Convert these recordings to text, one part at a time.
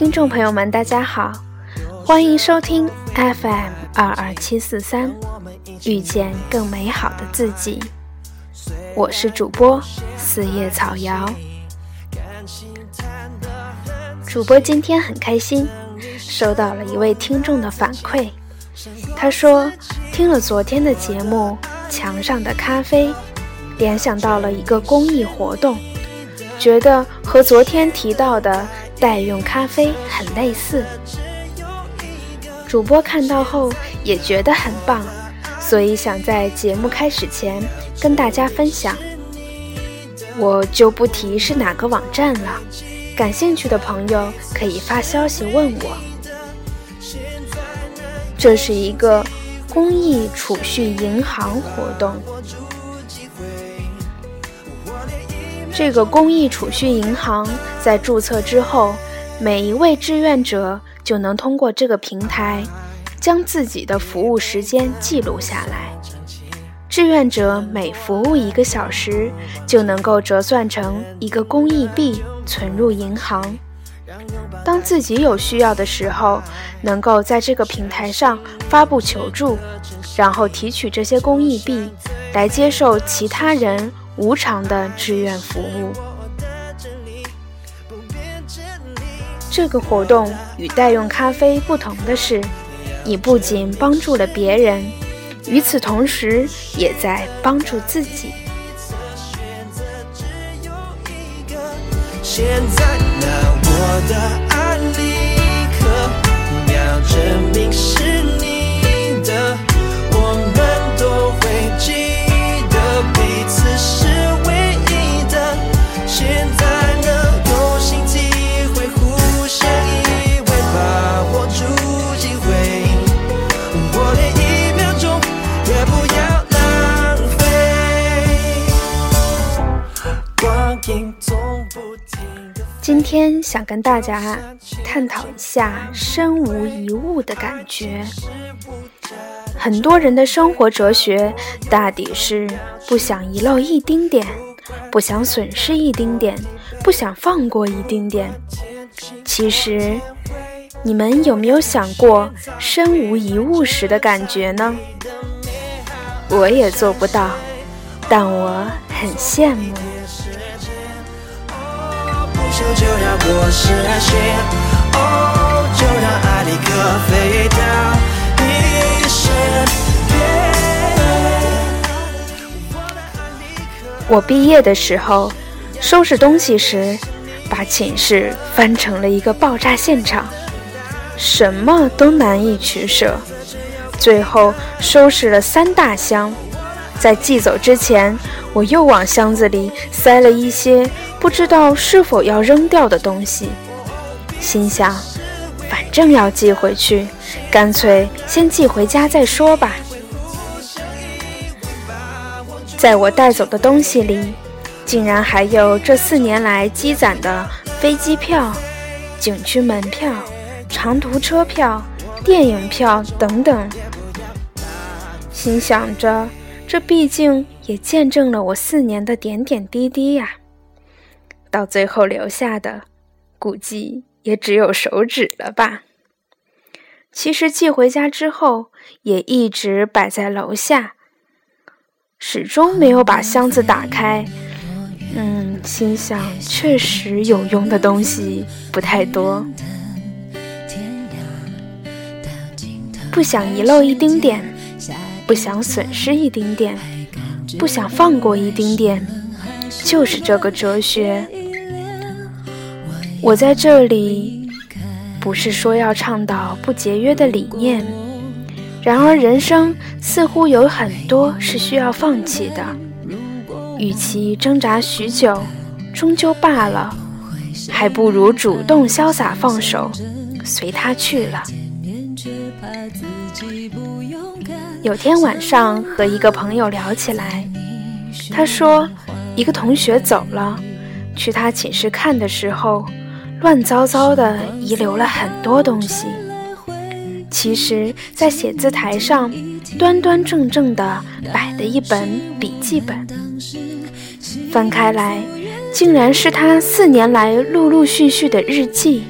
听众朋友们，大家好，欢迎收听 FM 二二七四三，遇见更美好的自己。我是主播四叶草瑶。主播今天很开心，收到了一位听众的反馈。他说听了昨天的节目《墙上的咖啡》，联想到了一个公益活动，觉得和昨天提到的。代用咖啡很类似，主播看到后也觉得很棒，所以想在节目开始前跟大家分享。我就不提是哪个网站了，感兴趣的朋友可以发消息问我。这是一个公益储蓄银行活动。这个公益储蓄银行在注册之后，每一位志愿者就能通过这个平台，将自己的服务时间记录下来。志愿者每服务一个小时，就能够折算成一个公益币存入银行。当自己有需要的时候，能够在这个平台上发布求助，然后提取这些公益币，来接受其他人。无偿的志愿服务。这个活动与代用咖啡不同的是，你不仅帮助了别人，与此同时也在帮助自己。现在呢，我的爱立刻秒证明是你今天想跟大家探讨一下身无一物的感觉。很多人的生活哲学大抵是不想遗漏一丁点，不想损失一丁点，不想放过一丁点。其实，你们有没有想过身无一物时的感觉呢？我也做不到，但我很羡慕。就要过十来岁，哦，就让爱立刻飞到你身边。我毕业的时候，收拾东西时，把寝室翻成了一个爆炸现场，什么都难以取舍，最后收拾了三大箱。在寄走之前，我又往箱子里塞了一些不知道是否要扔掉的东西，心想，反正要寄回去，干脆先寄回家再说吧。在我带走的东西里，竟然还有这四年来积攒的飞机票、景区门票、长途车票、电影票等等，心想着。这毕竟也见证了我四年的点点滴滴呀，到最后留下的，估计也只有手指了吧。其实寄回家之后，也一直摆在楼下，始终没有把箱子打开。嗯，心想确实有用的东西不太多，不想遗漏一丁点。不想损失一丁点，不想放过一丁点，就是这个哲学。我在这里不是说要倡导不节约的理念，然而人生似乎有很多是需要放弃的，与其挣扎许久，终究罢了，还不如主动潇洒放手，随他去了。有天晚上和一个朋友聊起来，他说一个同学走了，去他寝室看的时候，乱糟糟的遗留了很多东西。其实，在写字台上端端正正的摆的一本笔记本，翻开来，竟然是他四年来陆陆续续的日记。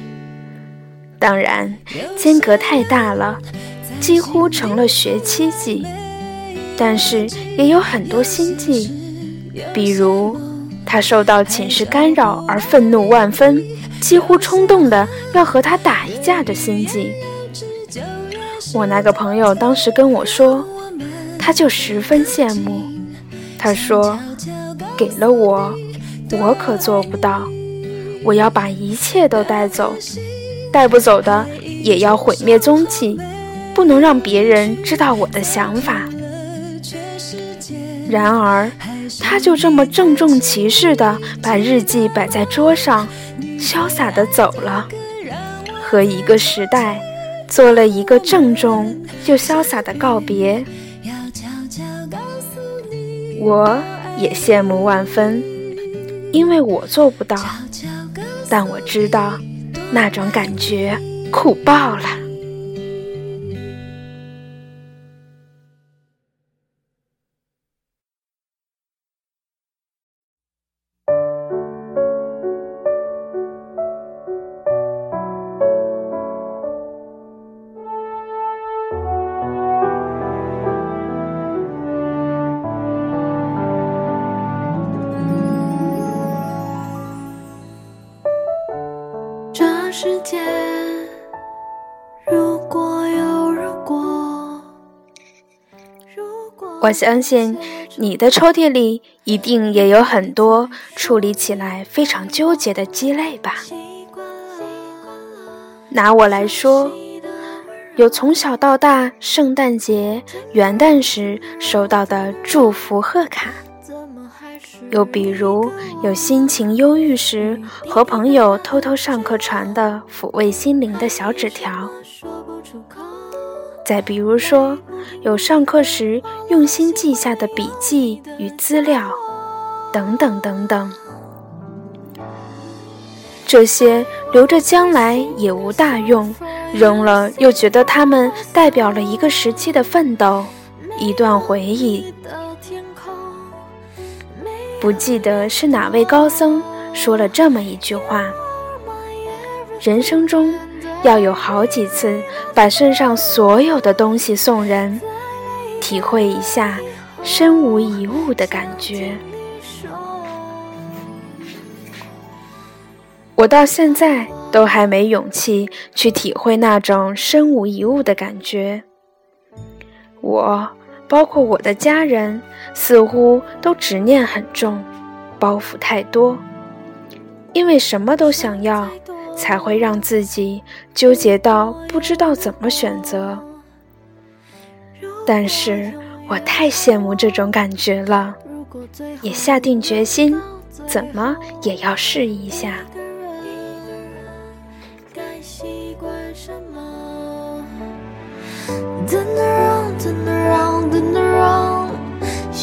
当然，间隔太大了，几乎成了学期记。但是也有很多心计，比如他受到寝室干扰而愤怒万分，几乎冲动的要和他打一架的心计。我那个朋友当时跟我说，他就十分羡慕。他说：“给了我，我可做不到。我要把一切都带走。”带不走的也要毁灭踪迹，不能让别人知道我的想法。然而，他就这么郑重其事地把日记摆在桌上，潇洒地走了，和一个时代做了一个郑重又潇洒的告别。我也羡慕万分，因为我做不到，但我知道。那种感觉苦爆了。世界如果有如果，我相信你的抽屉里一定也有很多处理起来非常纠结的鸡肋吧。拿我来说，有从小到大圣诞节、元旦时收到的祝福贺卡。又比如，有心情忧郁时和朋友偷偷上课传的抚慰心灵的小纸条；再比如说，有上课时用心记下的笔记与资料，等等等等。这些留着将来也无大用，扔了又觉得它们代表了一个时期的奋斗，一段回忆。不记得是哪位高僧说了这么一句话：人生中要有好几次把身上所有的东西送人，体会一下身无一物的感觉。我到现在都还没勇气去体会那种身无一物的感觉。我。包括我的家人，似乎都执念很重，包袱太多。因为什么都想要，才会让自己纠结到不知道怎么选择。但是我太羡慕这种感觉了，也下定决心，怎么也要试一下。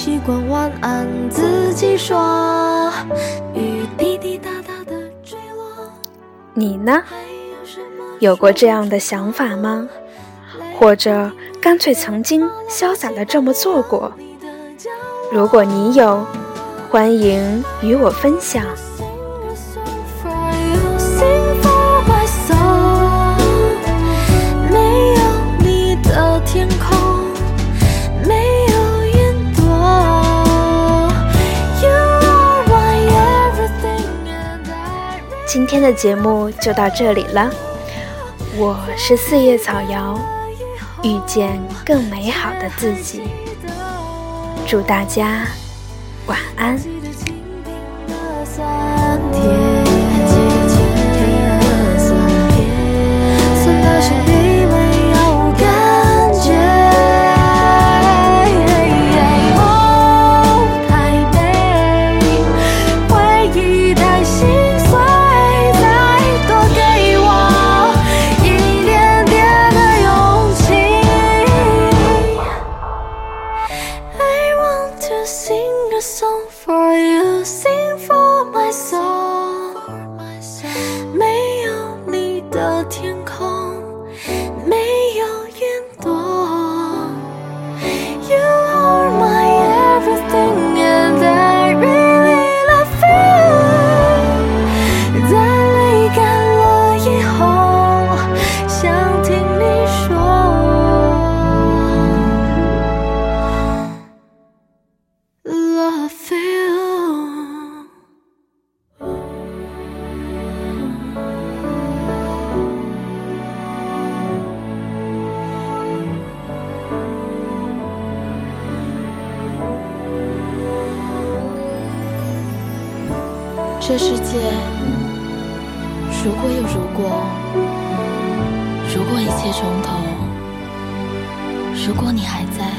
习惯晚安自己说，雨滴滴答答的坠落。你呢？有过这样的想法吗？或者干脆曾经潇洒的这么做过？如果你有，欢迎与我分享。今天的节目就到这里了，我是四叶草瑶，遇见更美好的自己，祝大家晚安。这世界如果有如果，如果一切从头，如果你还在。